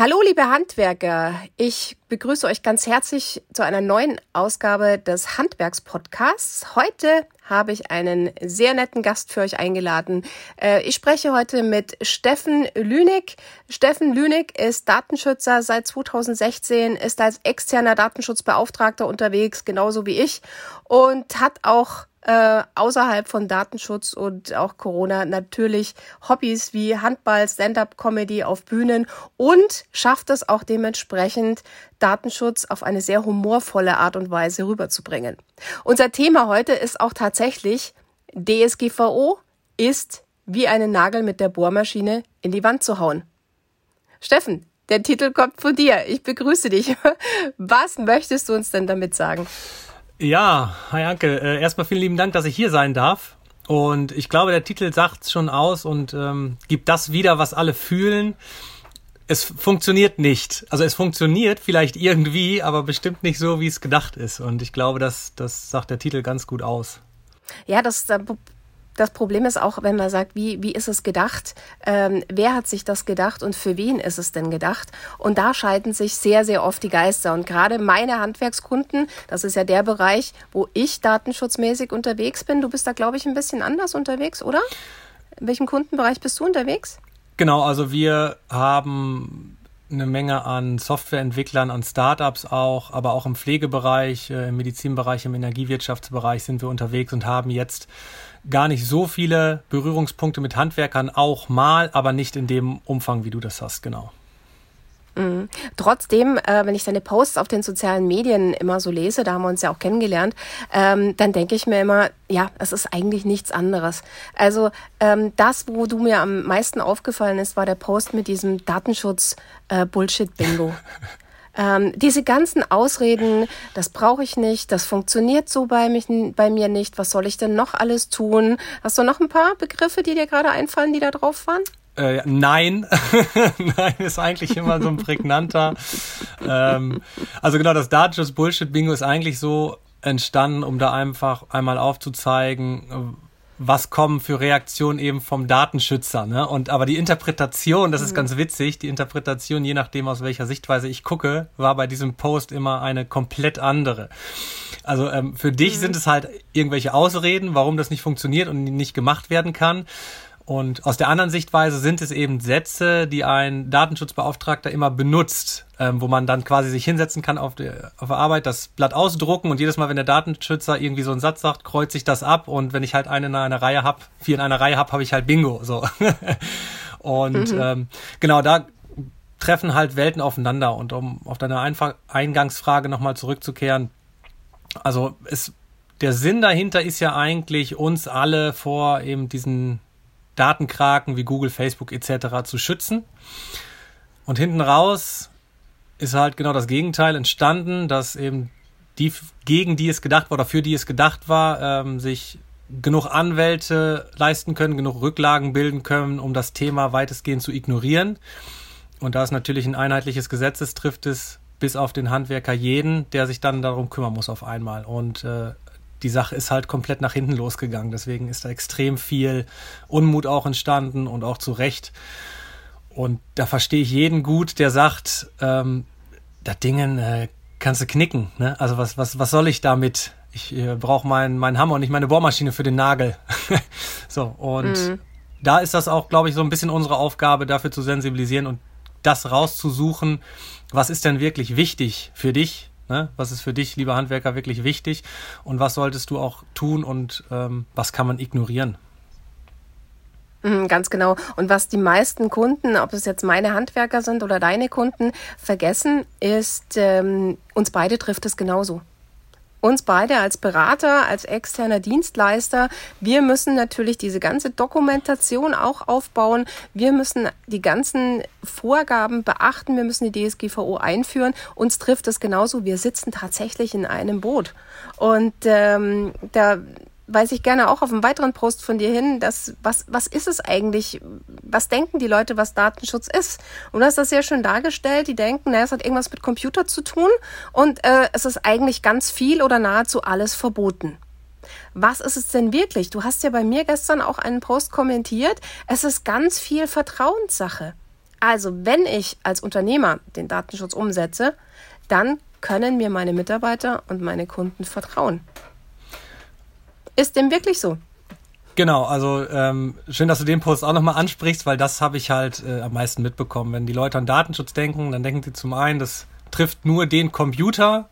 Hallo, liebe Handwerker. Ich begrüße euch ganz herzlich zu einer neuen Ausgabe des Handwerkspodcasts. Heute habe ich einen sehr netten Gast für euch eingeladen. Äh, ich spreche heute mit Steffen Lünig. Steffen Lünig ist Datenschützer seit 2016, ist als externer Datenschutzbeauftragter unterwegs, genauso wie ich, und hat auch äh, außerhalb von Datenschutz und auch Corona natürlich Hobbys wie Handball, Stand-up-Comedy auf Bühnen und schafft es auch dementsprechend, Datenschutz auf eine sehr humorvolle Art und Weise rüberzubringen. Unser Thema heute ist auch tatsächlich DSGVO ist wie einen Nagel mit der Bohrmaschine in die Wand zu hauen. Steffen, der Titel kommt von dir. Ich begrüße dich. Was möchtest du uns denn damit sagen? Ja, hi Anke. Äh, erstmal vielen lieben Dank, dass ich hier sein darf. Und ich glaube, der Titel sagt schon aus und ähm, gibt das wieder, was alle fühlen. Es funktioniert nicht. Also es funktioniert vielleicht irgendwie, aber bestimmt nicht so, wie es gedacht ist. Und ich glaube, das, das sagt der Titel ganz gut aus. Ja, das das Problem ist auch, wenn man sagt, wie, wie ist es gedacht? Ähm, wer hat sich das gedacht und für wen ist es denn gedacht? Und da scheiden sich sehr, sehr oft die Geister. Und gerade meine Handwerkskunden, das ist ja der Bereich, wo ich datenschutzmäßig unterwegs bin. Du bist da, glaube ich, ein bisschen anders unterwegs, oder? In welchem Kundenbereich bist du unterwegs? Genau, also wir haben eine Menge an Softwareentwicklern, an Startups auch, aber auch im Pflegebereich, äh, im Medizinbereich, im Energiewirtschaftsbereich sind wir unterwegs und haben jetzt gar nicht so viele Berührungspunkte mit Handwerkern, auch mal, aber nicht in dem Umfang, wie du das hast, genau. Mhm. Trotzdem, äh, wenn ich deine Posts auf den sozialen Medien immer so lese, da haben wir uns ja auch kennengelernt, ähm, dann denke ich mir immer, ja, es ist eigentlich nichts anderes. Also ähm, das, wo du mir am meisten aufgefallen ist, war der Post mit diesem Datenschutz-Bullshit-Bingo. Ähm, diese ganzen Ausreden, das brauche ich nicht, das funktioniert so bei, mich, bei mir nicht, was soll ich denn noch alles tun? Hast du noch ein paar Begriffe, die dir gerade einfallen, die da drauf waren? Äh, nein, nein ist eigentlich immer so ein prägnanter. ähm, also genau, das Datenschutz Bullshit Bingo ist eigentlich so entstanden, um da einfach einmal aufzuzeigen, was kommen für Reaktionen eben vom Datenschützer. Ne? Und aber die Interpretation, das ist mhm. ganz witzig, die Interpretation, je nachdem aus welcher Sichtweise ich gucke, war bei diesem Post immer eine komplett andere. Also ähm, für dich mhm. sind es halt irgendwelche Ausreden, warum das nicht funktioniert und nicht gemacht werden kann. Und aus der anderen Sichtweise sind es eben Sätze, die ein Datenschutzbeauftragter immer benutzt, ähm, wo man dann quasi sich hinsetzen kann auf der, auf der Arbeit, das Blatt ausdrucken und jedes Mal, wenn der Datenschützer irgendwie so einen Satz sagt, kreuze ich das ab und wenn ich halt einen in einer Reihe habe, vier in einer Reihe habe, habe ich halt Bingo. So. und mhm. ähm, genau da treffen halt Welten aufeinander. Und um auf deine Einf Eingangsfrage nochmal zurückzukehren, also es der Sinn dahinter ist ja eigentlich, uns alle vor eben diesen Datenkraken wie Google, Facebook etc. zu schützen. Und hinten raus ist halt genau das Gegenteil entstanden, dass eben die, gegen die es gedacht war oder für die es gedacht war, ähm, sich genug Anwälte leisten können, genug Rücklagen bilden können, um das Thema weitestgehend zu ignorieren. Und da es natürlich ein einheitliches Gesetz ist, trifft es bis auf den Handwerker jeden, der sich dann darum kümmern muss auf einmal. Und äh, die Sache ist halt komplett nach hinten losgegangen. Deswegen ist da extrem viel Unmut auch entstanden und auch zu Recht. Und da verstehe ich jeden gut, der sagt, ähm, das Dingen äh, kannst du knicken. Ne? Also was, was, was soll ich damit? Ich äh, brauche meinen mein Hammer und nicht meine Bohrmaschine für den Nagel. so, und mhm. da ist das auch, glaube ich, so ein bisschen unsere Aufgabe, dafür zu sensibilisieren und das rauszusuchen, was ist denn wirklich wichtig für dich, Ne? Was ist für dich, lieber Handwerker, wirklich wichtig und was solltest du auch tun und ähm, was kann man ignorieren? Mhm, ganz genau. Und was die meisten Kunden, ob es jetzt meine Handwerker sind oder deine Kunden, vergessen, ist, ähm, uns beide trifft es genauso uns beide als Berater, als externer Dienstleister, wir müssen natürlich diese ganze Dokumentation auch aufbauen. Wir müssen die ganzen Vorgaben beachten. Wir müssen die DSGVO einführen. Uns trifft es genauso. Wir sitzen tatsächlich in einem Boot. Und ähm, da weise ich gerne auch auf einen weiteren Post von dir hin, dass was, was ist es eigentlich? Was denken die Leute, was Datenschutz ist? Und du hast das sehr schön dargestellt. Die denken, naja, es hat irgendwas mit Computer zu tun und äh, es ist eigentlich ganz viel oder nahezu alles verboten. Was ist es denn wirklich? Du hast ja bei mir gestern auch einen Post kommentiert. Es ist ganz viel Vertrauenssache. Also wenn ich als Unternehmer den Datenschutz umsetze, dann können mir meine Mitarbeiter und meine Kunden vertrauen. Ist dem wirklich so? Genau, also ähm, schön, dass du den Post auch nochmal ansprichst, weil das habe ich halt äh, am meisten mitbekommen. Wenn die Leute an Datenschutz denken, dann denken sie zum einen, das trifft nur den Computer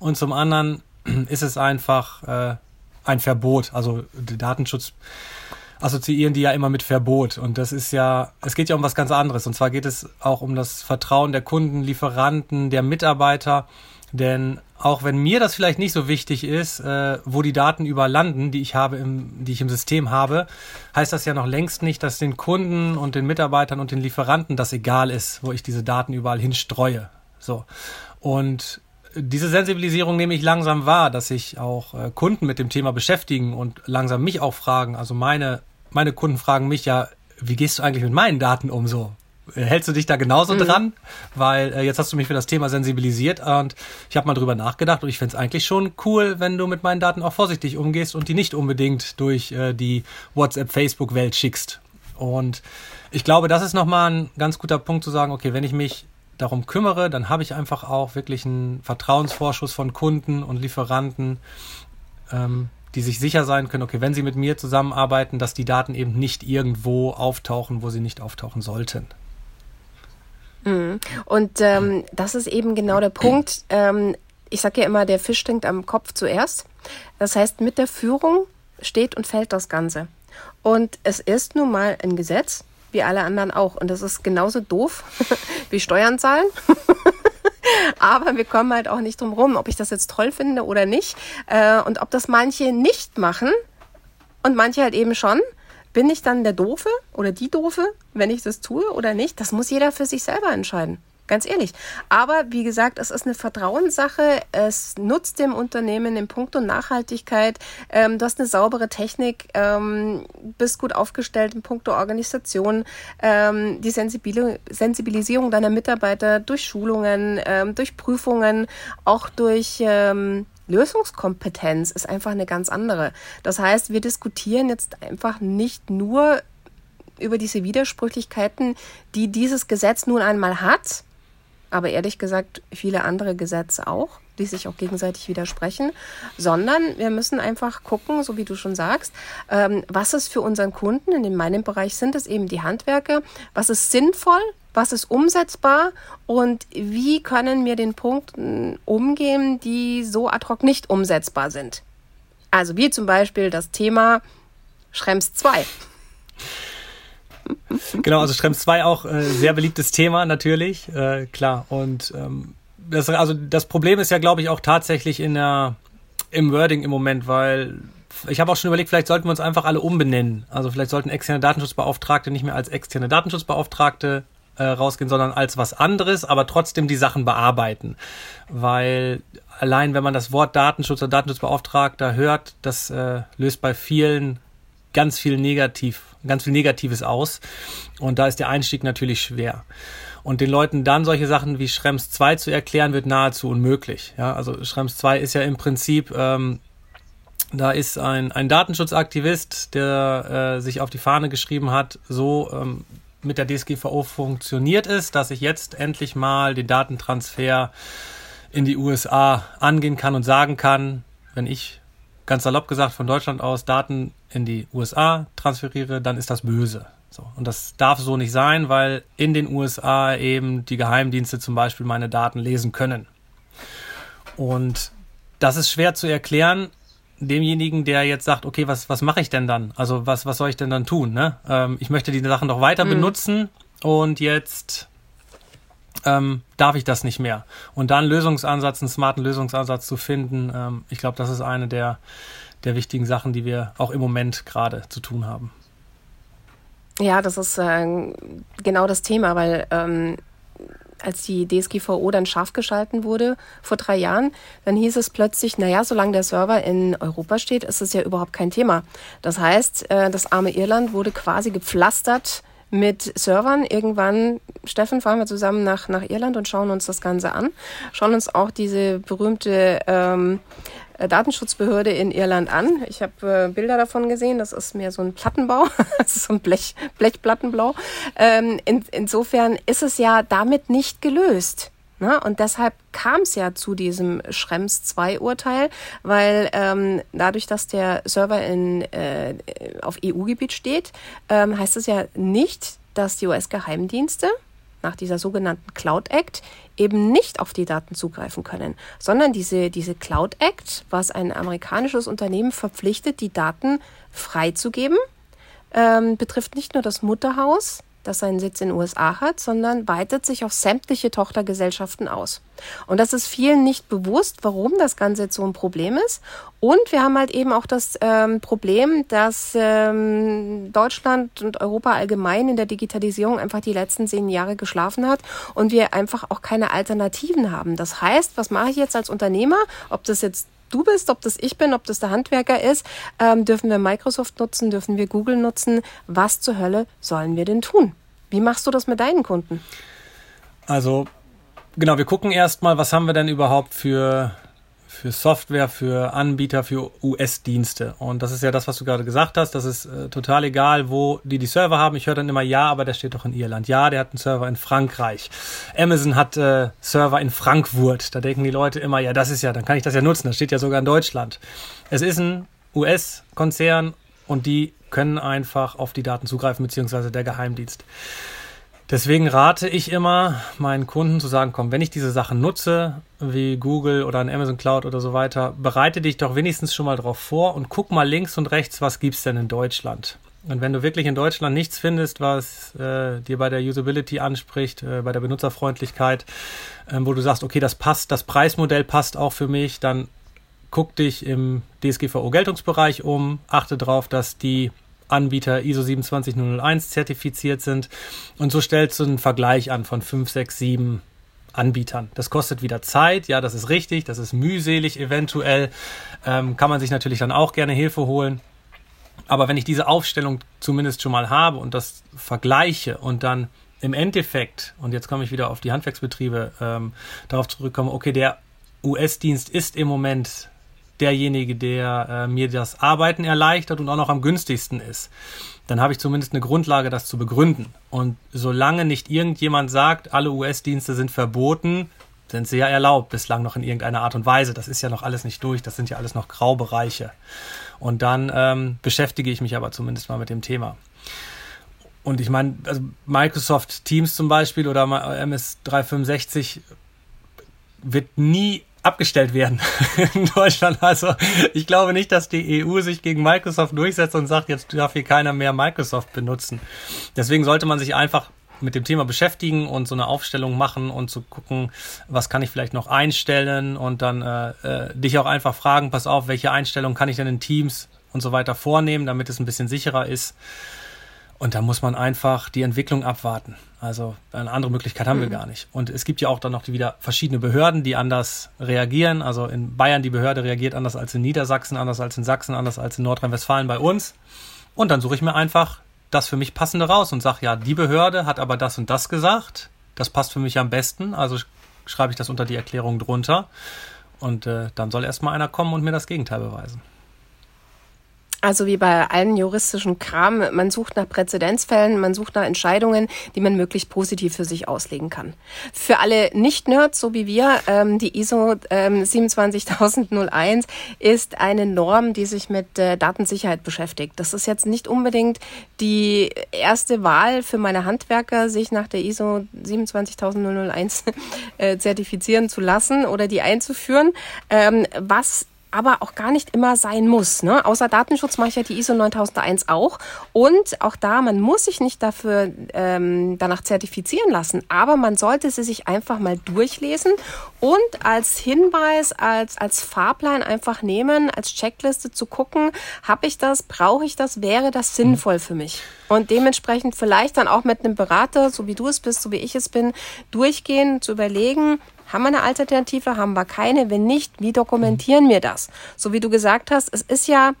und zum anderen ist es einfach äh, ein Verbot. Also Datenschutz assoziieren die ja immer mit Verbot. Und das ist ja, es geht ja um was ganz anderes. Und zwar geht es auch um das Vertrauen der Kunden, Lieferanten, der Mitarbeiter. Denn auch wenn mir das vielleicht nicht so wichtig ist, äh, wo die Daten überall landen, die ich habe, im, die ich im System habe, heißt das ja noch längst nicht, dass den Kunden und den Mitarbeitern und den Lieferanten das egal ist, wo ich diese Daten überall hinstreue. So. Und diese Sensibilisierung nehme ich langsam wahr, dass sich auch äh, Kunden mit dem Thema beschäftigen und langsam mich auch fragen. Also meine, meine Kunden fragen mich ja, wie gehst du eigentlich mit meinen Daten um so? Hältst du dich da genauso mhm. dran? Weil äh, jetzt hast du mich für das Thema sensibilisiert und ich habe mal drüber nachgedacht und ich fände es eigentlich schon cool, wenn du mit meinen Daten auch vorsichtig umgehst und die nicht unbedingt durch äh, die WhatsApp-Facebook-Welt schickst. Und ich glaube, das ist nochmal ein ganz guter Punkt zu sagen, okay, wenn ich mich darum kümmere, dann habe ich einfach auch wirklich einen Vertrauensvorschuss von Kunden und Lieferanten, ähm, die sich sicher sein können, okay, wenn sie mit mir zusammenarbeiten, dass die Daten eben nicht irgendwo auftauchen, wo sie nicht auftauchen sollten. Mhm. Und ähm, das ist eben genau der Punkt. Ähm, ich sage ja immer, der Fisch stinkt am Kopf zuerst. Das heißt, mit der Führung steht und fällt das Ganze. Und es ist nun mal ein Gesetz, wie alle anderen auch. Und das ist genauso doof wie Steuern zahlen. Aber wir kommen halt auch nicht drum rum, ob ich das jetzt toll finde oder nicht. Äh, und ob das manche nicht machen und manche halt eben schon. Bin ich dann der Doofe oder die Doofe, wenn ich das tue oder nicht? Das muss jeder für sich selber entscheiden. Ganz ehrlich. Aber wie gesagt, es ist eine Vertrauenssache. Es nutzt dem Unternehmen in puncto Nachhaltigkeit. Ähm, du hast eine saubere Technik, ähm, bist gut aufgestellt in puncto Organisation. Ähm, die Sensibilisierung deiner Mitarbeiter durch Schulungen, ähm, durch Prüfungen, auch durch ähm, Lösungskompetenz ist einfach eine ganz andere. Das heißt, wir diskutieren jetzt einfach nicht nur über diese Widersprüchlichkeiten, die dieses Gesetz nun einmal hat, aber ehrlich gesagt viele andere Gesetze auch, die sich auch gegenseitig widersprechen, sondern wir müssen einfach gucken, so wie du schon sagst, ähm, was ist für unseren Kunden, in meinem Bereich sind es eben die Handwerke, was ist sinnvoll, was ist umsetzbar und wie können wir den Punkten umgehen, die so ad hoc nicht umsetzbar sind. Also wie zum Beispiel das Thema Schrems 2. genau, also Schrems 2 auch äh, sehr beliebtes Thema natürlich, äh, klar. Und ähm, das, also das Problem ist ja, glaube ich, auch tatsächlich in der, im Wording im Moment, weil ich habe auch schon überlegt, vielleicht sollten wir uns einfach alle umbenennen. Also vielleicht sollten externe Datenschutzbeauftragte nicht mehr als externe Datenschutzbeauftragte äh, rausgehen, sondern als was anderes, aber trotzdem die Sachen bearbeiten. Weil allein, wenn man das Wort Datenschutz oder Datenschutzbeauftragter hört, das äh, löst bei vielen ganz viel negativ, ganz viel Negatives aus. Und da ist der Einstieg natürlich schwer. Und den Leuten dann solche Sachen wie Schrems 2 zu erklären, wird nahezu unmöglich. Ja, also Schrems 2 ist ja im Prinzip, ähm, da ist ein, ein Datenschutzaktivist, der äh, sich auf die Fahne geschrieben hat, so ähm, mit der DSGVO funktioniert es, dass ich jetzt endlich mal den Datentransfer in die USA angehen kann und sagen kann, wenn ich ganz salopp gesagt von Deutschland aus Daten in die USA transferiere, dann ist das böse. So. Und das darf so nicht sein, weil in den USA eben die Geheimdienste zum Beispiel meine Daten lesen können. Und das ist schwer zu erklären demjenigen, der jetzt sagt, okay, was, was mache ich denn dann? Also was, was soll ich denn dann tun? Ne? Ähm, ich möchte die Sachen doch weiter mhm. benutzen und jetzt ähm, darf ich das nicht mehr. Und dann Lösungsansatz, einen smarten Lösungsansatz zu finden, ähm, ich glaube, das ist eine der, der wichtigen Sachen, die wir auch im Moment gerade zu tun haben. Ja, das ist äh, genau das Thema, weil ähm, als die DSGVO dann scharf geschalten wurde vor drei Jahren, dann hieß es plötzlich, naja, solange der Server in Europa steht, ist es ja überhaupt kein Thema. Das heißt, äh, das arme Irland wurde quasi gepflastert mit Servern. Irgendwann, Steffen, fahren wir zusammen nach, nach Irland und schauen uns das Ganze an. Schauen uns auch diese berühmte ähm, äh, Datenschutzbehörde in Irland an. Ich habe äh, Bilder davon gesehen. Das ist mehr so ein Plattenbau, das ist so ein Blech, Blechplattenbau. Ähm, in, insofern ist es ja damit nicht gelöst. Ne? Und deshalb kam es ja zu diesem Schrems 2 Urteil, weil ähm, dadurch, dass der Server in, äh, auf EU-Gebiet steht, ähm, heißt es ja nicht, dass die US-Geheimdienste nach dieser sogenannten Cloud Act eben nicht auf die Daten zugreifen können, sondern diese, diese Cloud Act, was ein amerikanisches Unternehmen verpflichtet, die Daten freizugeben, ähm, betrifft nicht nur das Mutterhaus, das seinen Sitz in den USA hat, sondern weitet sich auf sämtliche Tochtergesellschaften aus. Und das ist vielen nicht bewusst, warum das Ganze jetzt so ein Problem ist. Und wir haben halt eben auch das ähm, Problem, dass ähm, Deutschland und Europa allgemein in der Digitalisierung einfach die letzten zehn Jahre geschlafen hat und wir einfach auch keine Alternativen haben. Das heißt, was mache ich jetzt als Unternehmer, ob das jetzt du bist, ob das ich bin, ob das der Handwerker ist, ähm, dürfen wir Microsoft nutzen, dürfen wir Google nutzen. Was zur Hölle sollen wir denn tun? Wie machst du das mit deinen Kunden? Also, genau, wir gucken erstmal, was haben wir denn überhaupt für für Software, für Anbieter, für US-Dienste. Und das ist ja das, was du gerade gesagt hast. Das ist äh, total egal, wo die die Server haben. Ich höre dann immer, ja, aber der steht doch in Irland. Ja, der hat einen Server in Frankreich. Amazon hat äh, Server in Frankfurt. Da denken die Leute immer, ja, das ist ja, dann kann ich das ja nutzen. Das steht ja sogar in Deutschland. Es ist ein US-Konzern und die können einfach auf die Daten zugreifen, beziehungsweise der Geheimdienst. Deswegen rate ich immer meinen Kunden zu sagen, komm, wenn ich diese Sachen nutze, wie Google oder ein Amazon Cloud oder so weiter, bereite dich doch wenigstens schon mal drauf vor und guck mal links und rechts, was gibt's denn in Deutschland. Und wenn du wirklich in Deutschland nichts findest, was äh, dir bei der Usability anspricht, äh, bei der Benutzerfreundlichkeit, äh, wo du sagst, okay, das passt, das Preismodell passt auch für mich, dann guck dich im DSGVO-Geltungsbereich um, achte darauf, dass die Anbieter ISO 27001 zertifiziert sind. Und so stellst du einen Vergleich an von 5, 6, 7 Anbietern. Das kostet wieder Zeit, ja, das ist richtig, das ist mühselig eventuell. Ähm, kann man sich natürlich dann auch gerne Hilfe holen. Aber wenn ich diese Aufstellung zumindest schon mal habe und das vergleiche und dann im Endeffekt, und jetzt komme ich wieder auf die Handwerksbetriebe, ähm, darauf zurückkomme, okay, der US-Dienst ist im Moment derjenige, der äh, mir das Arbeiten erleichtert und auch noch am günstigsten ist. Dann habe ich zumindest eine Grundlage, das zu begründen. Und solange nicht irgendjemand sagt, alle US-Dienste sind verboten, sind sie ja erlaubt, bislang noch in irgendeiner Art und Weise. Das ist ja noch alles nicht durch, das sind ja alles noch Graubereiche. Und dann ähm, beschäftige ich mich aber zumindest mal mit dem Thema. Und ich meine, also Microsoft Teams zum Beispiel oder MS 365 wird nie abgestellt werden in Deutschland. Also ich glaube nicht, dass die EU sich gegen Microsoft durchsetzt und sagt, jetzt darf hier keiner mehr Microsoft benutzen. Deswegen sollte man sich einfach mit dem Thema beschäftigen und so eine Aufstellung machen und zu gucken, was kann ich vielleicht noch einstellen und dann äh, äh, dich auch einfach fragen, pass auf, welche Einstellungen kann ich denn in Teams und so weiter vornehmen, damit es ein bisschen sicherer ist. Und da muss man einfach die Entwicklung abwarten. Also eine andere Möglichkeit haben wir mhm. gar nicht. Und es gibt ja auch dann noch wieder verschiedene Behörden, die anders reagieren. Also in Bayern die Behörde reagiert anders als in Niedersachsen, anders als in Sachsen, anders als in Nordrhein-Westfalen bei uns. Und dann suche ich mir einfach das für mich passende raus und sage, ja, die Behörde hat aber das und das gesagt. Das passt für mich am besten. Also schreibe ich das unter die Erklärung drunter. Und äh, dann soll erstmal einer kommen und mir das Gegenteil beweisen. Also wie bei allen juristischen Kram, man sucht nach Präzedenzfällen, man sucht nach Entscheidungen, die man möglichst positiv für sich auslegen kann. Für alle Nicht-Nerds, so wie wir, ähm, die ISO ähm, 27001 ist eine Norm, die sich mit äh, Datensicherheit beschäftigt. Das ist jetzt nicht unbedingt die erste Wahl für meine Handwerker, sich nach der ISO 27001 äh, zertifizieren zu lassen oder die einzuführen. Ähm, was aber auch gar nicht immer sein muss. Ne? Außer Datenschutz mache ich ja die ISO 9001 auch. Und auch da, man muss sich nicht dafür ähm, danach zertifizieren lassen, aber man sollte sie sich einfach mal durchlesen und als Hinweis, als, als Fahrplan einfach nehmen, als Checkliste zu gucken, habe ich das, brauche ich das, wäre das sinnvoll für mich? Und dementsprechend vielleicht dann auch mit einem Berater, so wie du es bist, so wie ich es bin, durchgehen, zu überlegen, haben wir eine Alternative? Haben wir keine? Wenn nicht, wie dokumentieren wir das? So wie du gesagt hast, es ist ja,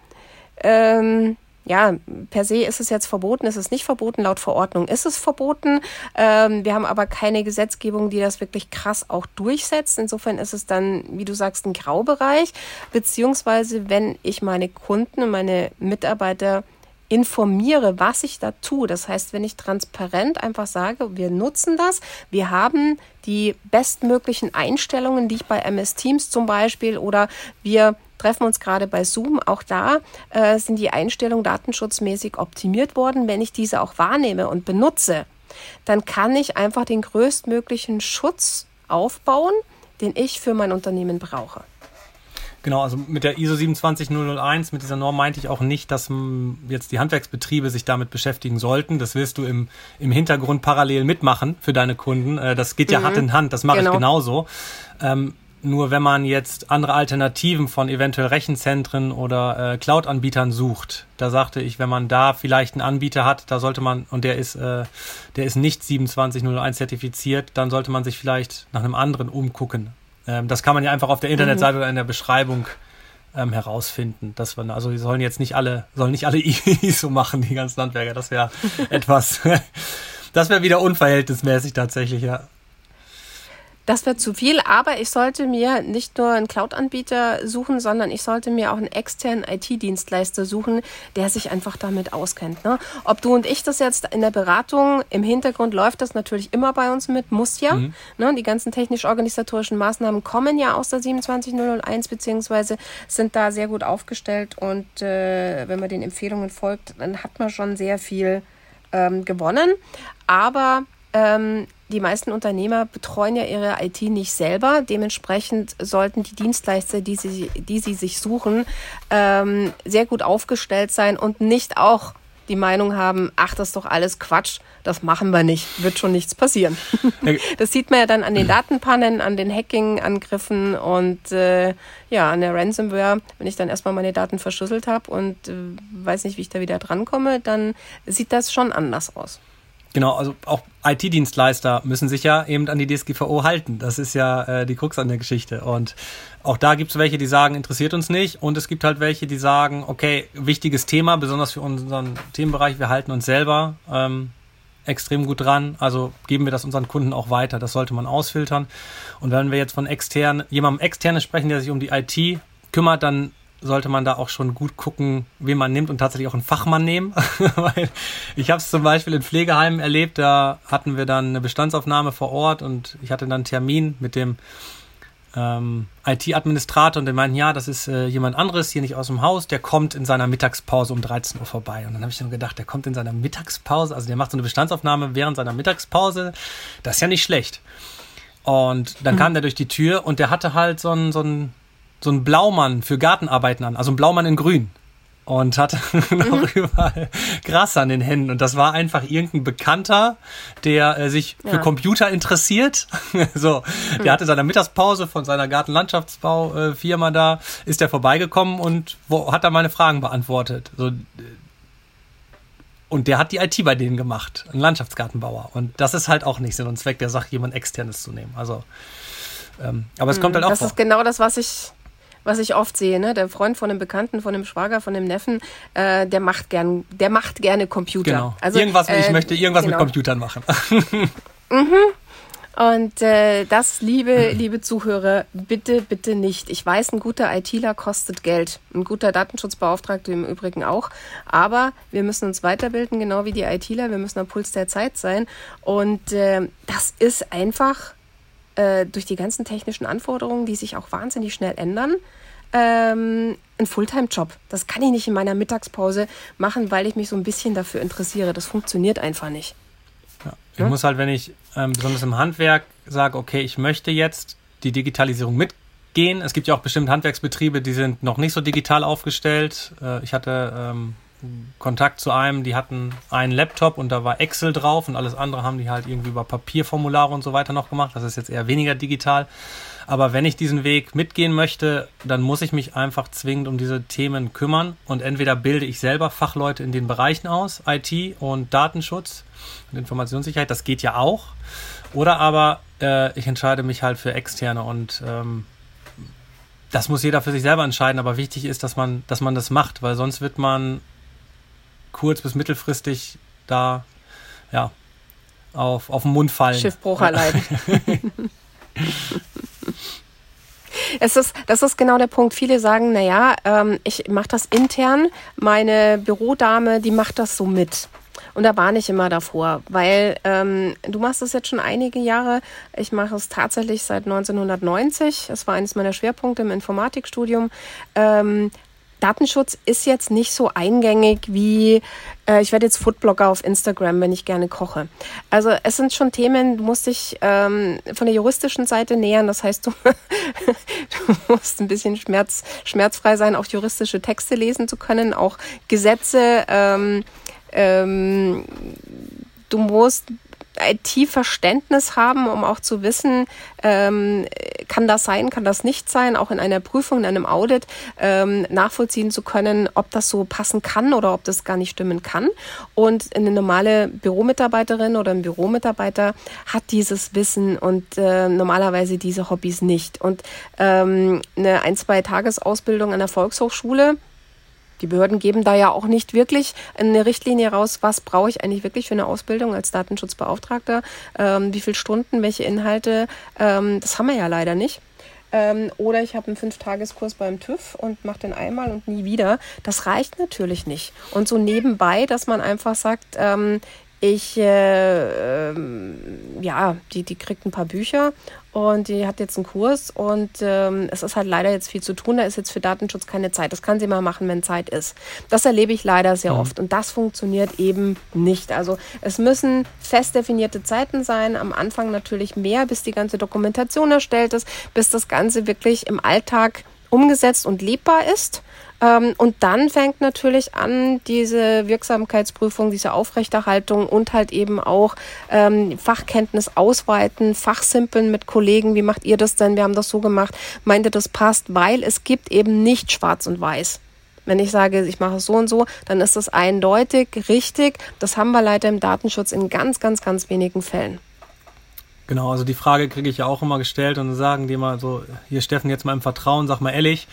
ähm, ja, per se ist es jetzt verboten, ist es nicht verboten, laut Verordnung ist es verboten. Ähm, wir haben aber keine Gesetzgebung, die das wirklich krass auch durchsetzt. Insofern ist es dann, wie du sagst, ein Graubereich. Beziehungsweise, wenn ich meine Kunden und meine Mitarbeiter informiere, was ich da tue. Das heißt, wenn ich transparent einfach sage, wir nutzen das, wir haben die bestmöglichen Einstellungen, die ich bei MS Teams zum Beispiel oder wir treffen uns gerade bei Zoom. Auch da äh, sind die Einstellungen datenschutzmäßig optimiert worden. Wenn ich diese auch wahrnehme und benutze, dann kann ich einfach den größtmöglichen Schutz aufbauen, den ich für mein Unternehmen brauche. Genau, also mit der ISO 27001, mit dieser Norm meinte ich auch nicht, dass jetzt die Handwerksbetriebe sich damit beschäftigen sollten. Das willst du im, im Hintergrund parallel mitmachen für deine Kunden. Äh, das geht ja mhm. Hand in Hand, das mache genau. ich genauso. Ähm, nur wenn man jetzt andere Alternativen von eventuell Rechenzentren oder äh, Cloud-Anbietern sucht, da sagte ich, wenn man da vielleicht einen Anbieter hat, da sollte man, und der ist, äh, der ist nicht 27001 zertifiziert, dann sollte man sich vielleicht nach einem anderen umgucken. Ähm, das kann man ja einfach auf der Internetseite mhm. oder in der Beschreibung ähm, herausfinden. Dass man, also die sollen jetzt nicht alle, sollen nicht alle ISO machen, die ganzen Landwerker. Das wäre etwas, das wäre wieder unverhältnismäßig tatsächlich, ja. Das wäre zu viel, aber ich sollte mir nicht nur einen Cloud-Anbieter suchen, sondern ich sollte mir auch einen externen IT-Dienstleister suchen, der sich einfach damit auskennt. Ne? Ob du und ich das jetzt in der Beratung im Hintergrund läuft das natürlich immer bei uns mit, muss ja. Mhm. Ne? Die ganzen technisch-organisatorischen Maßnahmen kommen ja aus der 27001 beziehungsweise sind da sehr gut aufgestellt und äh, wenn man den Empfehlungen folgt, dann hat man schon sehr viel ähm, gewonnen. Aber ähm, die meisten Unternehmer betreuen ja ihre IT nicht selber. Dementsprechend sollten die Dienstleister, die sie, die sie sich suchen, ähm, sehr gut aufgestellt sein und nicht auch die Meinung haben, ach, das ist doch alles Quatsch, das machen wir nicht, wird schon nichts passieren. das sieht man ja dann an den Datenpannen, an den Hacking-Angriffen und äh, ja, an der Ransomware. Wenn ich dann erstmal meine Daten verschlüsselt habe und äh, weiß nicht, wie ich da wieder drankomme, dann sieht das schon anders aus. Genau, also auch IT-Dienstleister müssen sich ja eben an die DSGVO halten. Das ist ja äh, die Krux an der Geschichte. Und auch da gibt es welche, die sagen, interessiert uns nicht. Und es gibt halt welche, die sagen, okay, wichtiges Thema, besonders für unseren Themenbereich, wir halten uns selber ähm, extrem gut dran. Also geben wir das unseren Kunden auch weiter. Das sollte man ausfiltern. Und wenn wir jetzt von extern, jemandem externes sprechen, der sich um die IT kümmert, dann sollte man da auch schon gut gucken, wen man nimmt und tatsächlich auch einen Fachmann nehmen. Weil ich habe es zum Beispiel in Pflegeheimen erlebt, da hatten wir dann eine Bestandsaufnahme vor Ort und ich hatte dann einen Termin mit dem ähm, IT-Administrator und der meinten, ja, das ist äh, jemand anderes hier nicht aus dem Haus, der kommt in seiner Mittagspause um 13 Uhr vorbei. Und dann habe ich dann gedacht, der kommt in seiner Mittagspause, also der macht so eine Bestandsaufnahme während seiner Mittagspause. Das ist ja nicht schlecht. Und dann mhm. kam der durch die Tür und der hatte halt so ein, so ein so ein Blaumann für Gartenarbeiten an, also ein Blaumann in Grün. Und hatte noch mhm. überall Gras an den Händen. Und das war einfach irgendein Bekannter, der äh, sich ja. für Computer interessiert. so, der mhm. hatte seine Mittagspause von seiner Gartenlandschaftsbaufirma da, ist der vorbeigekommen und wo, hat da meine Fragen beantwortet. So, und der hat die IT bei denen gemacht, ein Landschaftsgartenbauer. Und das ist halt auch nicht Sinn und Zweck der Sache, jemand externes zu nehmen. Also, ähm, aber es kommt halt auch Das vor. ist genau das, was ich was ich oft sehe, ne? Der Freund von einem Bekannten, von einem Schwager, von einem Neffen, äh, der macht gern, der macht gerne Computer. Genau. Also, irgendwas, äh, ich möchte irgendwas genau. mit Computern machen. mhm. Und äh, das, liebe, liebe Zuhörer, bitte, bitte nicht. Ich weiß, ein guter ITler kostet Geld. Ein guter Datenschutzbeauftragter im Übrigen auch. Aber wir müssen uns weiterbilden, genau wie die ITler. Wir müssen am Puls der Zeit sein. Und äh, das ist einfach äh, durch die ganzen technischen Anforderungen, die sich auch wahnsinnig schnell ändern, ähm, ein Fulltime-Job. Das kann ich nicht in meiner Mittagspause machen, weil ich mich so ein bisschen dafür interessiere. Das funktioniert einfach nicht. Ja, ich ja? muss halt, wenn ich ähm, besonders im Handwerk sage, okay, ich möchte jetzt die Digitalisierung mitgehen. Es gibt ja auch bestimmt Handwerksbetriebe, die sind noch nicht so digital aufgestellt. Äh, ich hatte ähm, Kontakt zu einem, die hatten einen Laptop und da war Excel drauf und alles andere haben die halt irgendwie über Papierformulare und so weiter noch gemacht. Das ist jetzt eher weniger digital. Aber wenn ich diesen Weg mitgehen möchte, dann muss ich mich einfach zwingend um diese Themen kümmern und entweder bilde ich selber Fachleute in den Bereichen aus, IT und Datenschutz und Informationssicherheit, das geht ja auch. Oder aber äh, ich entscheide mich halt für externe und ähm, das muss jeder für sich selber entscheiden, aber wichtig ist, dass man, dass man das macht, weil sonst wird man kurz- bis mittelfristig da ja, auf, auf den Mund fallen. Schiffbruch erleiden. Es ist, das ist genau der Punkt. Viele sagen, naja, ähm, ich mache das intern. Meine Bürodame, die macht das so mit. Und da war ich immer davor, weil ähm, du machst das jetzt schon einige Jahre. Ich mache es tatsächlich seit 1990. Es war eines meiner Schwerpunkte im Informatikstudium. Ähm, Datenschutz ist jetzt nicht so eingängig wie, äh, ich werde jetzt Foodblogger auf Instagram, wenn ich gerne koche. Also es sind schon Themen, du musst dich ähm, von der juristischen Seite nähern. Das heißt, du, du musst ein bisschen schmerz, schmerzfrei sein, auch juristische Texte lesen zu können, auch Gesetze. Ähm, ähm, du musst IT-Verständnis haben, um auch zu wissen, ähm, kann das sein, kann das nicht sein, auch in einer Prüfung, in einem Audit ähm, nachvollziehen zu können, ob das so passen kann oder ob das gar nicht stimmen kann. Und eine normale Büromitarbeiterin oder ein Büromitarbeiter hat dieses Wissen und äh, normalerweise diese Hobbys nicht. Und ähm, eine ein, zwei Tagesausbildung an der Volkshochschule, die Behörden geben da ja auch nicht wirklich eine Richtlinie raus, was brauche ich eigentlich wirklich für eine Ausbildung als Datenschutzbeauftragter, ähm, wie viele Stunden, welche Inhalte, ähm, das haben wir ja leider nicht. Ähm, oder ich habe einen Fünftageskurs beim TÜV und mache den einmal und nie wieder. Das reicht natürlich nicht. Und so nebenbei, dass man einfach sagt, ähm, ich, äh, ähm, ja, die, die kriegt ein paar Bücher und die hat jetzt einen Kurs und ähm, es ist halt leider jetzt viel zu tun. Da ist jetzt für Datenschutz keine Zeit. Das kann sie mal machen, wenn Zeit ist. Das erlebe ich leider sehr mhm. oft und das funktioniert eben nicht. Also es müssen fest definierte Zeiten sein. Am Anfang natürlich mehr, bis die ganze Dokumentation erstellt ist, bis das Ganze wirklich im Alltag umgesetzt und lebbar ist. Ähm, und dann fängt natürlich an, diese Wirksamkeitsprüfung, diese Aufrechterhaltung und halt eben auch ähm, Fachkenntnis ausweiten, Fachsimpeln mit Kollegen. Wie macht ihr das denn? Wir haben das so gemacht. Meint ihr, das passt? Weil es gibt eben nicht schwarz und weiß. Wenn ich sage, ich mache es so und so, dann ist das eindeutig richtig. Das haben wir leider im Datenschutz in ganz, ganz, ganz wenigen Fällen. Genau, also die Frage kriege ich ja auch immer gestellt und sagen die immer so, hier Steffen, jetzt mal im Vertrauen, sag mal ehrlich,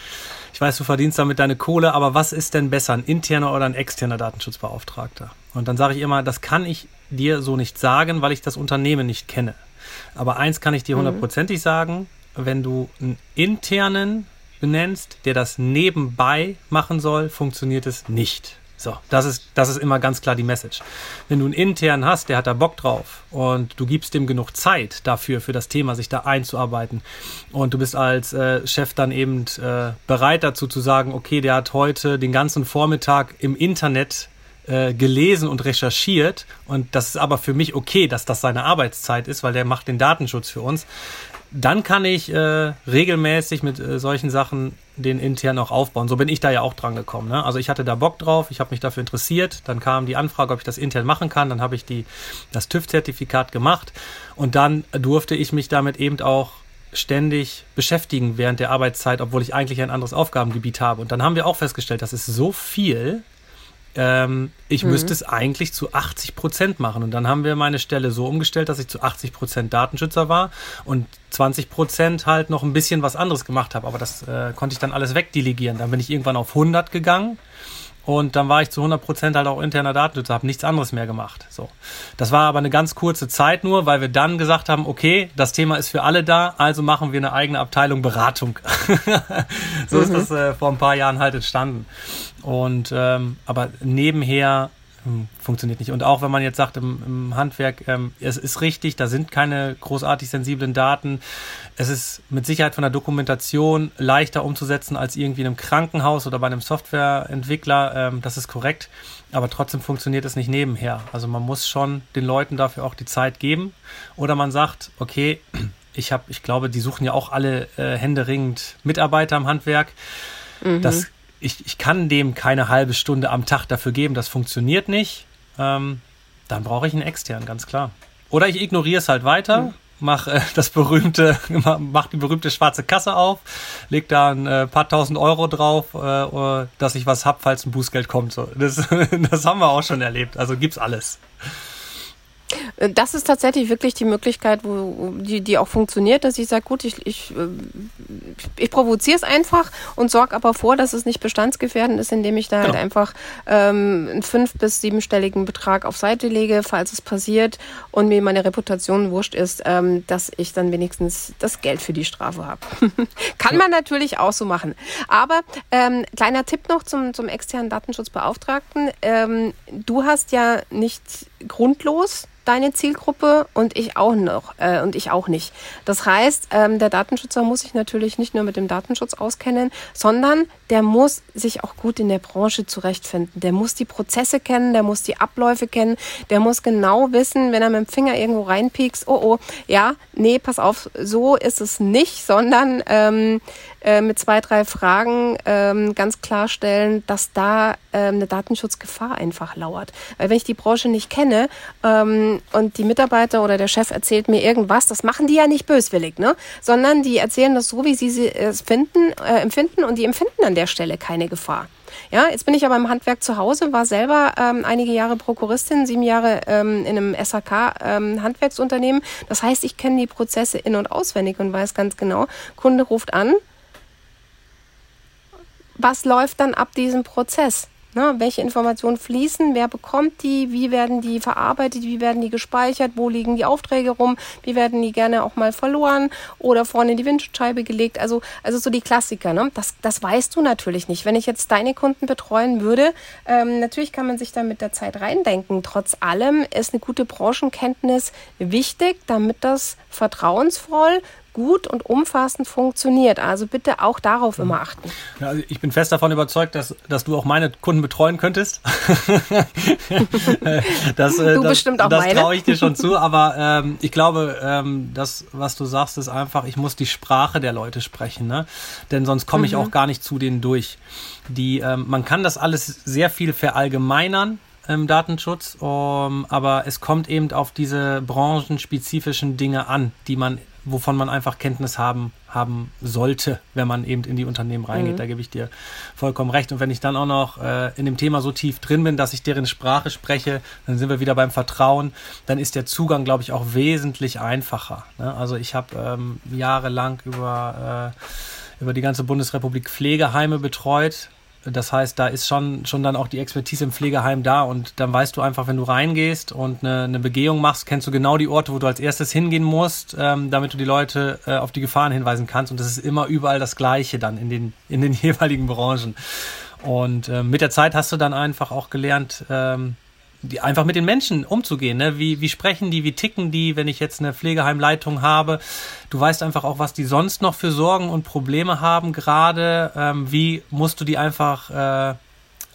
ich weiß, du verdienst damit deine Kohle, aber was ist denn besser, ein interner oder ein externer Datenschutzbeauftragter? Und dann sage ich immer, das kann ich dir so nicht sagen, weil ich das Unternehmen nicht kenne. Aber eins kann ich dir mhm. hundertprozentig sagen, wenn du einen internen benennst, der das nebenbei machen soll, funktioniert es nicht. So, das ist, das ist immer ganz klar die Message. Wenn du einen intern hast, der hat da Bock drauf und du gibst dem genug Zeit dafür, für das Thema, sich da einzuarbeiten und du bist als äh, Chef dann eben äh, bereit dazu zu sagen, okay, der hat heute den ganzen Vormittag im Internet äh, gelesen und recherchiert und das ist aber für mich okay, dass das seine Arbeitszeit ist, weil der macht den Datenschutz für uns dann kann ich äh, regelmäßig mit äh, solchen Sachen den intern auch aufbauen. So bin ich da ja auch dran gekommen. Ne? Also ich hatte da Bock drauf, ich habe mich dafür interessiert. Dann kam die Anfrage, ob ich das intern machen kann. Dann habe ich die, das TÜV-Zertifikat gemacht und dann durfte ich mich damit eben auch ständig beschäftigen während der Arbeitszeit, obwohl ich eigentlich ein anderes Aufgabengebiet habe. Und dann haben wir auch festgestellt, das ist so viel, ähm, ich mhm. müsste es eigentlich zu 80 Prozent machen. Und dann haben wir meine Stelle so umgestellt, dass ich zu 80 Prozent Datenschützer war und 20 Prozent halt noch ein bisschen was anderes gemacht habe. Aber das äh, konnte ich dann alles wegdelegieren. Dann bin ich irgendwann auf 100 gegangen und dann war ich zu 100% halt auch interner Datenschützer, habe nichts anderes mehr gemacht. So. Das war aber eine ganz kurze Zeit nur, weil wir dann gesagt haben, okay, das Thema ist für alle da, also machen wir eine eigene Abteilung Beratung. so mhm. ist das äh, vor ein paar Jahren halt entstanden. Und ähm, aber nebenher funktioniert nicht. Und auch wenn man jetzt sagt im, im Handwerk, ähm, es ist richtig, da sind keine großartig sensiblen Daten. Es ist mit Sicherheit von der Dokumentation leichter umzusetzen als irgendwie in einem Krankenhaus oder bei einem Softwareentwickler. Ähm, das ist korrekt. Aber trotzdem funktioniert es nicht nebenher. Also man muss schon den Leuten dafür auch die Zeit geben. Oder man sagt, okay, ich habe, ich glaube, die suchen ja auch alle äh, händeringend Mitarbeiter im Handwerk. Mhm. Das ich, ich kann dem keine halbe Stunde am Tag dafür geben, das funktioniert nicht, ähm, dann brauche ich einen externen, ganz klar. Oder ich ignoriere es halt weiter, mhm. mach äh, das berühmte, mach die berühmte schwarze Kasse auf, leg da ein äh, paar tausend Euro drauf, äh, dass ich was hab, falls ein Bußgeld kommt. So, das, das haben wir auch schon erlebt. Also gibt's alles. Das ist tatsächlich wirklich die Möglichkeit, wo, die, die auch funktioniert, dass ich sage, gut, ich, ich ich provoziere es einfach und sorge aber vor, dass es nicht bestandsgefährdend ist, indem ich da halt genau. halt einfach ähm, einen fünf- bis siebenstelligen Betrag auf Seite lege, falls es passiert und mir meine Reputation wurscht ist, ähm, dass ich dann wenigstens das Geld für die Strafe habe. Kann ja. man natürlich auch so machen. Aber ähm, kleiner Tipp noch zum, zum externen Datenschutzbeauftragten. Ähm, du hast ja nicht grundlos deine Zielgruppe und ich auch noch äh, und ich auch nicht. Das heißt, ähm, der Datenschützer muss sich natürlich nicht nur mit dem Datenschutz auskennen, sondern der muss sich auch gut in der Branche zurechtfinden. Der muss die Prozesse kennen, der muss die Abläufe kennen, der muss genau wissen, wenn er mit dem Finger irgendwo reinpiekst, oh oh, ja, nee, pass auf, so ist es nicht, sondern ähm, äh, mit zwei, drei Fragen ähm, ganz klarstellen, dass da ähm, eine Datenschutzgefahr einfach lauert. Weil wenn ich die Branche nicht kenne ähm, und die Mitarbeiter oder der Chef erzählt mir irgendwas, das machen die ja nicht böswillig, ne? sondern die erzählen das so, wie sie es finden, äh, empfinden und die empfinden an der Stelle keine Gefahr. Ja, jetzt bin ich aber im Handwerk zu Hause, war selber ähm, einige Jahre Prokuristin, sieben Jahre ähm, in einem SAK-Handwerksunternehmen. Ähm, das heißt, ich kenne die Prozesse in- und auswendig und weiß ganz genau, Kunde ruft an, was läuft dann ab diesem Prozess? Ne, welche Informationen fließen, wer bekommt die, wie werden die verarbeitet, wie werden die gespeichert, wo liegen die Aufträge rum, wie werden die gerne auch mal verloren oder vorne in die Windschutzscheibe gelegt. Also, also so die Klassiker. Ne? Das, das weißt du natürlich nicht. Wenn ich jetzt deine Kunden betreuen würde, ähm, natürlich kann man sich da mit der Zeit reindenken. Trotz allem ist eine gute Branchenkenntnis wichtig, damit das vertrauensvoll, gut und umfassend funktioniert. Also bitte auch darauf immer achten. Ja, also ich bin fest davon überzeugt, dass, dass du auch meine Kunden betreuen könntest. das, äh, du das, bestimmt auch das meine. Das traue ich dir schon zu, aber ähm, ich glaube, ähm, das, was du sagst, ist einfach, ich muss die Sprache der Leute sprechen, ne? denn sonst komme ich mhm. auch gar nicht zu denen durch. Die, ähm, man kann das alles sehr viel verallgemeinern, im Datenschutz, um, aber es kommt eben auf diese branchenspezifischen Dinge an, die man wovon man einfach Kenntnis haben, haben sollte, wenn man eben in die Unternehmen reingeht. Mhm. Da gebe ich dir vollkommen recht. Und wenn ich dann auch noch äh, in dem Thema so tief drin bin, dass ich deren Sprache spreche, dann sind wir wieder beim Vertrauen. Dann ist der Zugang, glaube ich, auch wesentlich einfacher. Ne? Also ich habe ähm, jahrelang über, äh, über die ganze Bundesrepublik Pflegeheime betreut das heißt, da ist schon, schon dann auch die Expertise im Pflegeheim da und dann weißt du einfach, wenn du reingehst und eine, eine Begehung machst, kennst du genau die Orte, wo du als erstes hingehen musst, ähm, damit du die Leute äh, auf die Gefahren hinweisen kannst und das ist immer überall das Gleiche dann in den, in den jeweiligen Branchen. Und äh, mit der Zeit hast du dann einfach auch gelernt, ähm, die, einfach mit den Menschen umzugehen. Ne? Wie, wie sprechen die, wie ticken die, wenn ich jetzt eine Pflegeheimleitung habe? Du weißt einfach auch, was die sonst noch für Sorgen und Probleme haben gerade. Ähm, wie musst du die einfach äh,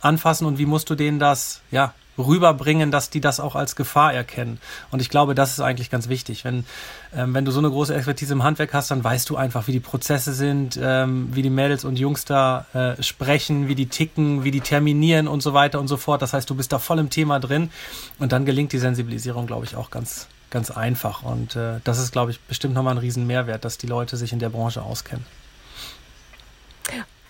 anfassen und wie musst du denen das ja rüberbringen, dass die das auch als Gefahr erkennen. Und ich glaube, das ist eigentlich ganz wichtig. Wenn, ähm, wenn du so eine große Expertise im Handwerk hast, dann weißt du einfach, wie die Prozesse sind, ähm, wie die Mädels und Jungs da äh, sprechen, wie die ticken, wie die terminieren und so weiter und so fort. Das heißt, du bist da voll im Thema drin und dann gelingt die Sensibilisierung, glaube ich, auch ganz, ganz einfach. Und äh, das ist, glaube ich, bestimmt nochmal ein riesen Mehrwert, dass die Leute sich in der Branche auskennen.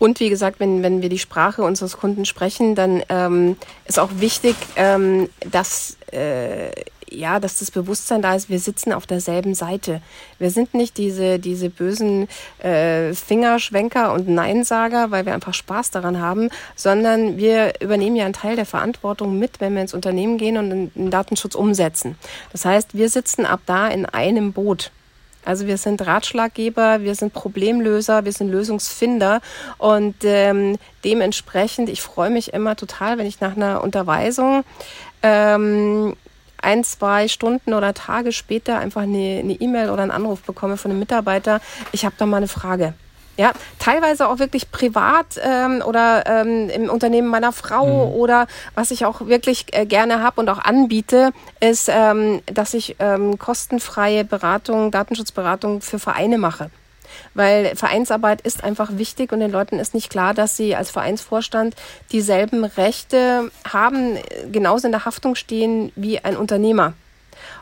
Und wie gesagt, wenn, wenn wir die Sprache unseres Kunden sprechen, dann ähm, ist auch wichtig, ähm, dass, äh, ja, dass das Bewusstsein da ist, wir sitzen auf derselben Seite. Wir sind nicht diese, diese bösen äh, Fingerschwenker und Neinsager, weil wir einfach Spaß daran haben, sondern wir übernehmen ja einen Teil der Verantwortung mit, wenn wir ins Unternehmen gehen und den Datenschutz umsetzen. Das heißt, wir sitzen ab da in einem Boot. Also wir sind Ratschlaggeber, wir sind Problemlöser, wir sind Lösungsfinder und ähm, dementsprechend, ich freue mich immer total, wenn ich nach einer Unterweisung ähm, ein, zwei Stunden oder Tage später einfach eine E-Mail e oder einen Anruf bekomme von einem Mitarbeiter, ich habe da mal eine Frage. Ja, teilweise auch wirklich privat ähm, oder ähm, im Unternehmen meiner Frau mhm. oder was ich auch wirklich äh, gerne habe und auch anbiete, ist, ähm, dass ich ähm, kostenfreie Beratung, Datenschutzberatung für Vereine mache. Weil Vereinsarbeit ist einfach wichtig und den Leuten ist nicht klar, dass sie als Vereinsvorstand dieselben Rechte haben, genauso in der Haftung stehen wie ein Unternehmer.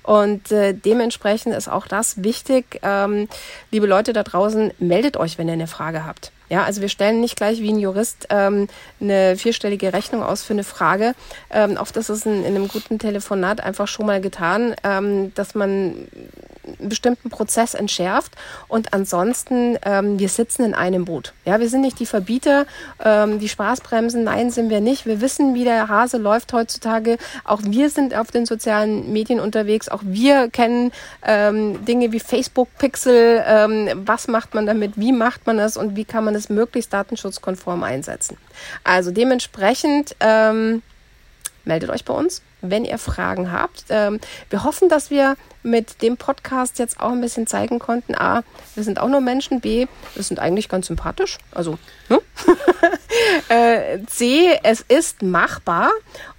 Und äh, dementsprechend ist auch das wichtig. Ähm, liebe Leute da draußen, meldet euch, wenn ihr eine Frage habt. Ja, also wir stellen nicht gleich wie ein Jurist ähm, eine vierstellige Rechnung aus für eine Frage. Ähm, oft ist es in, in einem guten Telefonat einfach schon mal getan, ähm, dass man bestimmten Prozess entschärft. Und ansonsten, ähm, wir sitzen in einem Boot. Ja, wir sind nicht die Verbieter, ähm, die Spaßbremsen. Nein, sind wir nicht. Wir wissen, wie der Hase läuft heutzutage. Auch wir sind auf den sozialen Medien unterwegs. Auch wir kennen ähm, Dinge wie Facebook Pixel. Ähm, was macht man damit? Wie macht man das? Und wie kann man es möglichst datenschutzkonform einsetzen? Also dementsprechend ähm, meldet euch bei uns wenn ihr Fragen habt. Ähm, wir hoffen, dass wir mit dem Podcast jetzt auch ein bisschen zeigen konnten, a, wir sind auch nur Menschen, b, wir sind eigentlich ganz sympathisch, also ne? äh, c, es ist machbar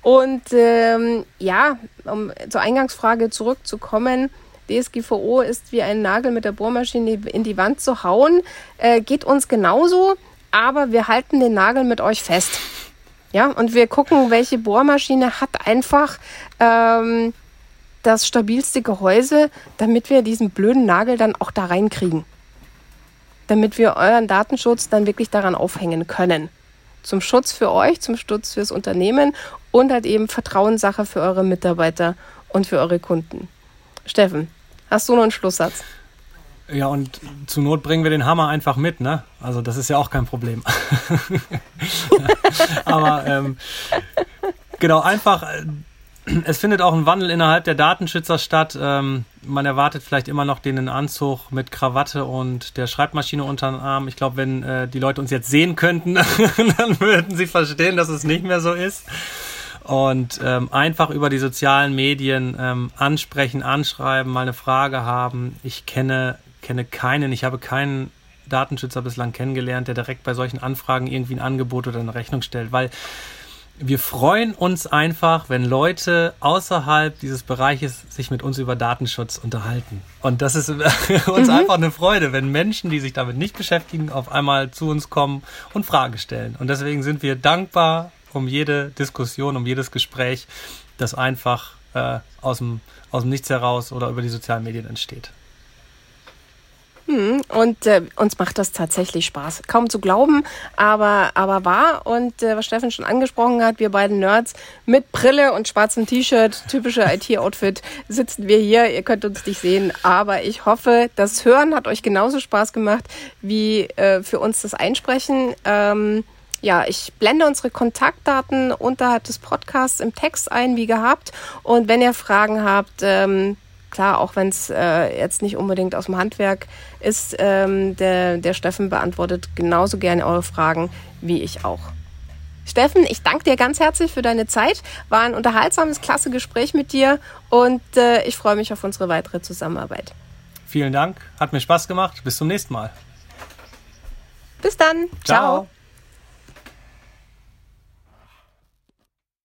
und ähm, ja, um zur Eingangsfrage zurückzukommen, DSGVO ist wie ein Nagel mit der Bohrmaschine in die Wand zu hauen, äh, geht uns genauso, aber wir halten den Nagel mit euch fest. Ja, und wir gucken, welche Bohrmaschine hat einfach ähm, das stabilste Gehäuse, damit wir diesen blöden Nagel dann auch da reinkriegen. Damit wir euren Datenschutz dann wirklich daran aufhängen können. Zum Schutz für euch, zum Schutz fürs Unternehmen und halt eben Vertrauenssache für eure Mitarbeiter und für eure Kunden. Steffen, hast du noch einen Schlusssatz? Ja, und zur Not bringen wir den Hammer einfach mit, ne? Also das ist ja auch kein Problem. Aber ähm, genau, einfach, äh, es findet auch ein Wandel innerhalb der Datenschützer statt. Ähm, man erwartet vielleicht immer noch den Anzug mit Krawatte und der Schreibmaschine unter den Arm. Ich glaube, wenn äh, die Leute uns jetzt sehen könnten, dann würden sie verstehen, dass es nicht mehr so ist und ähm, einfach über die sozialen Medien ähm, ansprechen, anschreiben, mal eine Frage haben. Ich kenne kenne keinen, ich habe keinen Datenschützer bislang kennengelernt, der direkt bei solchen Anfragen irgendwie ein Angebot oder eine Rechnung stellt, weil wir freuen uns einfach, wenn Leute außerhalb dieses Bereiches sich mit uns über Datenschutz unterhalten. Und das ist uns mhm. einfach eine Freude, wenn Menschen, die sich damit nicht beschäftigen, auf einmal zu uns kommen und Fragen stellen. Und deswegen sind wir dankbar um jede Diskussion, um jedes Gespräch, das einfach äh, aus, dem, aus dem Nichts heraus oder über die sozialen Medien entsteht. Hm, und äh, uns macht das tatsächlich Spaß. Kaum zu glauben, aber, aber wahr. Und äh, was Steffen schon angesprochen hat, wir beiden Nerds mit Brille und schwarzem T-Shirt, typische IT-Outfit, sitzen wir hier. Ihr könnt uns nicht sehen, aber ich hoffe, das Hören hat euch genauso Spaß gemacht wie äh, für uns das Einsprechen. Ähm, ja, ich blende unsere Kontaktdaten unterhalb des Podcasts im Text ein, wie gehabt. Und wenn ihr Fragen habt, ähm, klar, auch wenn es äh, jetzt nicht unbedingt aus dem Handwerk ist, ähm, der, der Steffen beantwortet genauso gerne eure Fragen wie ich auch. Steffen, ich danke dir ganz herzlich für deine Zeit. War ein unterhaltsames, klasse Gespräch mit dir und äh, ich freue mich auf unsere weitere Zusammenarbeit. Vielen Dank, hat mir Spaß gemacht. Bis zum nächsten Mal. Bis dann. Ciao. Ciao.